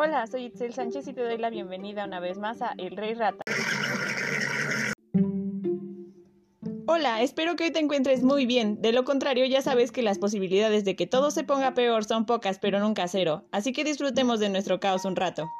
Hola, soy Itzel Sánchez y te doy la bienvenida una vez más a El Rey Rata. Hola, espero que hoy te encuentres muy bien. De lo contrario, ya sabes que las posibilidades de que todo se ponga peor son pocas, pero nunca cero. Así que disfrutemos de nuestro caos un rato.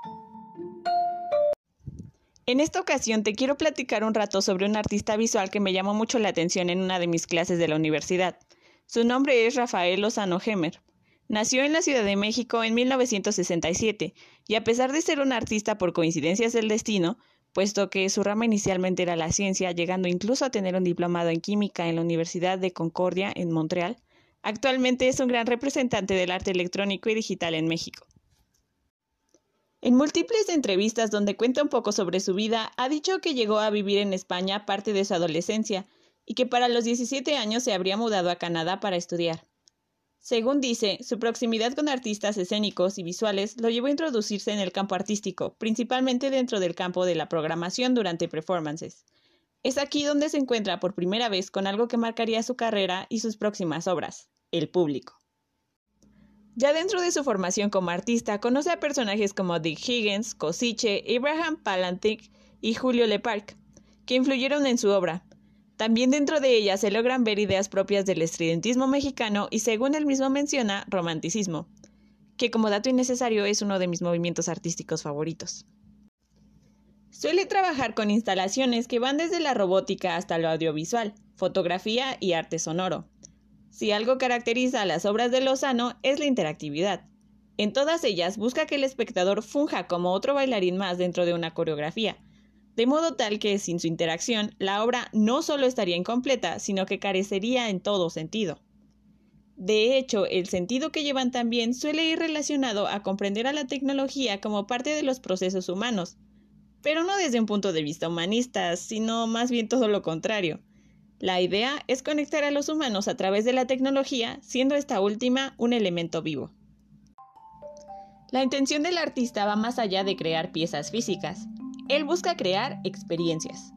En esta ocasión te quiero platicar un rato sobre un artista visual que me llamó mucho la atención en una de mis clases de la universidad. Su nombre es Rafael Lozano Gemer. Nació en la Ciudad de México en 1967 y a pesar de ser un artista por coincidencias del destino, puesto que su rama inicialmente era la ciencia, llegando incluso a tener un diplomado en química en la Universidad de Concordia en Montreal, actualmente es un gran representante del arte electrónico y digital en México. En múltiples entrevistas donde cuenta un poco sobre su vida, ha dicho que llegó a vivir en España parte de su adolescencia y que para los 17 años se habría mudado a Canadá para estudiar. Según dice, su proximidad con artistas escénicos y visuales lo llevó a introducirse en el campo artístico, principalmente dentro del campo de la programación durante performances. Es aquí donde se encuentra por primera vez con algo que marcaría su carrera y sus próximas obras, el público. Ya dentro de su formación como artista, conoce a personajes como Dick Higgins, Cosiche, Abraham Palantic y Julio Leparc, que influyeron en su obra. También dentro de ella se logran ver ideas propias del estridentismo mexicano y, según él mismo menciona, romanticismo, que como dato innecesario es uno de mis movimientos artísticos favoritos. Suele trabajar con instalaciones que van desde la robótica hasta lo audiovisual, fotografía y arte sonoro. Si algo caracteriza a las obras de Lozano es la interactividad. En todas ellas busca que el espectador funja como otro bailarín más dentro de una coreografía, de modo tal que sin su interacción la obra no solo estaría incompleta, sino que carecería en todo sentido. De hecho, el sentido que llevan también suele ir relacionado a comprender a la tecnología como parte de los procesos humanos, pero no desde un punto de vista humanista, sino más bien todo lo contrario. La idea es conectar a los humanos a través de la tecnología, siendo esta última un elemento vivo. La intención del artista va más allá de crear piezas físicas. Él busca crear experiencias.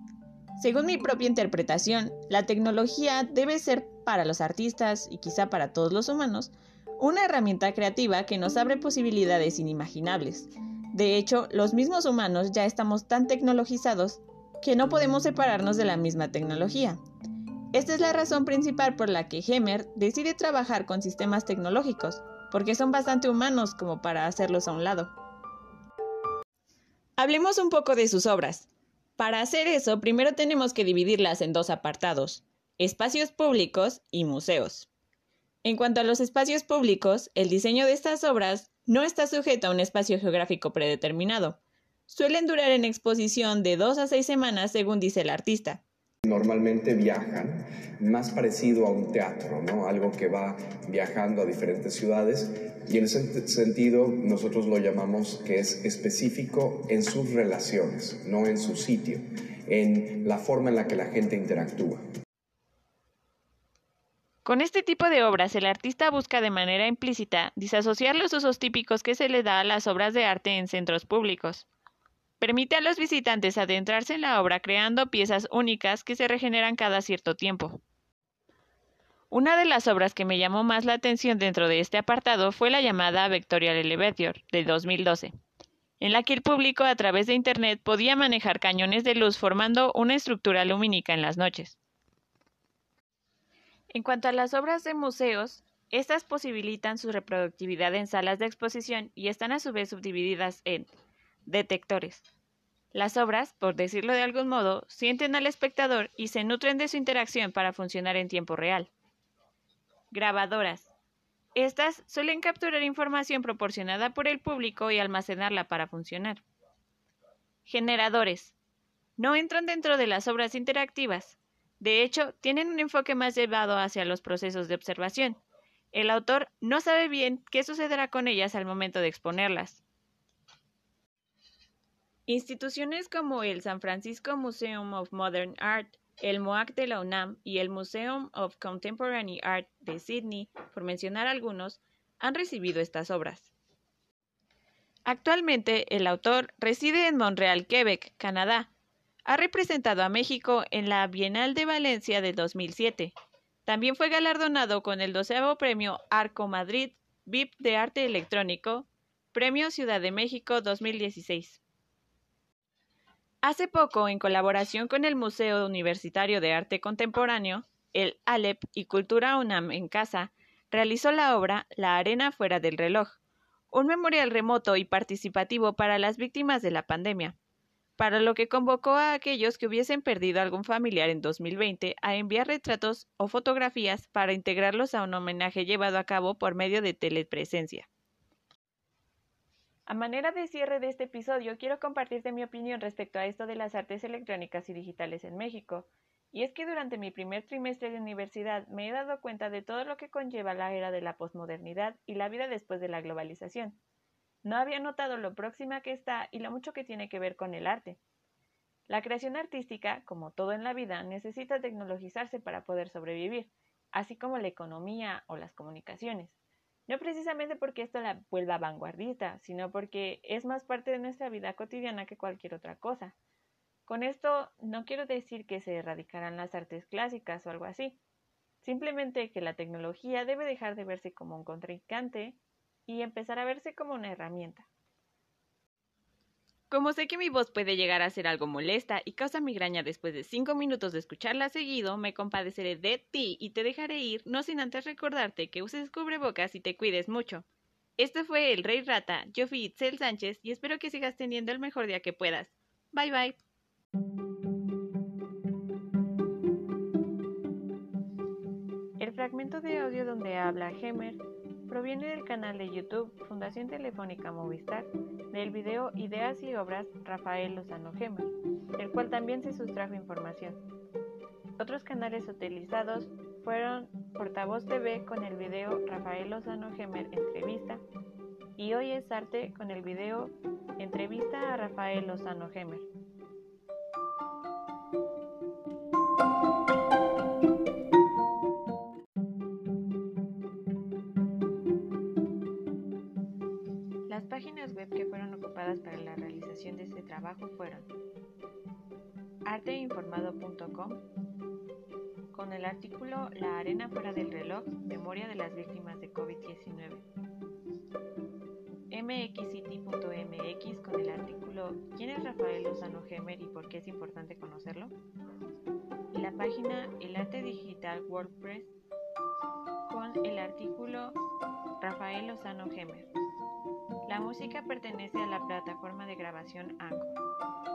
Según mi propia interpretación, la tecnología debe ser para los artistas y quizá para todos los humanos una herramienta creativa que nos abre posibilidades inimaginables. De hecho, los mismos humanos ya estamos tan tecnologizados que no podemos separarnos de la misma tecnología. Esta es la razón principal por la que Hemer decide trabajar con sistemas tecnológicos, porque son bastante humanos como para hacerlos a un lado. Hablemos un poco de sus obras. Para hacer eso, primero tenemos que dividirlas en dos apartados, espacios públicos y museos. En cuanto a los espacios públicos, el diseño de estas obras no está sujeto a un espacio geográfico predeterminado. Suelen durar en exposición de dos a seis semanas según dice el artista, Normalmente viajan, más parecido a un teatro, ¿no? algo que va viajando a diferentes ciudades y en ese sentido nosotros lo llamamos que es específico en sus relaciones, no en su sitio, en la forma en la que la gente interactúa. Con este tipo de obras, el artista busca de manera implícita disasociar los usos típicos que se le da a las obras de arte en centros públicos. Permite a los visitantes adentrarse en la obra creando piezas únicas que se regeneran cada cierto tiempo. Una de las obras que me llamó más la atención dentro de este apartado fue la llamada Vectorial Elevator de 2012, en la que el público a través de Internet podía manejar cañones de luz formando una estructura lumínica en las noches. En cuanto a las obras de museos, estas posibilitan su reproductividad en salas de exposición y están a su vez subdivididas en detectores. Las obras, por decirlo de algún modo, sienten al espectador y se nutren de su interacción para funcionar en tiempo real. Grabadoras. Estas suelen capturar información proporcionada por el público y almacenarla para funcionar. Generadores. No entran dentro de las obras interactivas. De hecho, tienen un enfoque más llevado hacia los procesos de observación. El autor no sabe bien qué sucederá con ellas al momento de exponerlas. Instituciones como el San Francisco Museum of Modern Art, el MOAC de la UNAM y el Museum of Contemporary Art de Sydney, por mencionar algunos, han recibido estas obras. Actualmente, el autor reside en Montreal, Quebec, Canadá. Ha representado a México en la Bienal de Valencia de 2007. También fue galardonado con el doceavo premio Arco Madrid VIP de Arte Electrónico Premio Ciudad de México 2016. Hace poco, en colaboración con el Museo Universitario de Arte Contemporáneo, el ALEP y Cultura UNAM en Casa, realizó la obra La Arena Fuera del Reloj, un memorial remoto y participativo para las víctimas de la pandemia, para lo que convocó a aquellos que hubiesen perdido algún familiar en 2020 a enviar retratos o fotografías para integrarlos a un homenaje llevado a cabo por medio de telepresencia. A manera de cierre de este episodio, quiero compartirte mi opinión respecto a esto de las artes electrónicas y digitales en México. Y es que durante mi primer trimestre de universidad me he dado cuenta de todo lo que conlleva la era de la posmodernidad y la vida después de la globalización. No había notado lo próxima que está y lo mucho que tiene que ver con el arte. La creación artística, como todo en la vida, necesita tecnologizarse para poder sobrevivir, así como la economía o las comunicaciones. No precisamente porque esto la vuelva vanguardista, sino porque es más parte de nuestra vida cotidiana que cualquier otra cosa. Con esto no quiero decir que se erradicarán las artes clásicas o algo así, simplemente que la tecnología debe dejar de verse como un contrincante y empezar a verse como una herramienta. Como sé que mi voz puede llegar a ser algo molesta y causa migraña después de 5 minutos de escucharla seguido, me compadeceré de ti y te dejaré ir, no sin antes recordarte que uses cubrebocas y te cuides mucho. Este fue el Rey Rata, yo fui Itzel Sánchez y espero que sigas teniendo el mejor día que puedas. Bye bye. El fragmento de audio donde habla Hemer proviene del canal de YouTube Fundación Telefónica Movistar del video Ideas y Obras Rafael Lozano Gemer, el cual también se sustrajo información. Otros canales utilizados fueron Portavoz TV con el video Rafael Lozano Gemer Entrevista y Hoy es Arte con el video Entrevista a Rafael Lozano Gemer. Ocupadas para la realización de este trabajo fueron arteinformado.com con el artículo La arena fuera del reloj, memoria de las víctimas de COVID-19. mxcity.mx con el artículo ¿Quién es Rafael Lozano Gemer y por qué es importante conocerlo? Y la página El arte digital WordPress con el artículo Rafael Lozano Gemer. La música pertenece a la plataforma de grabación Anchor.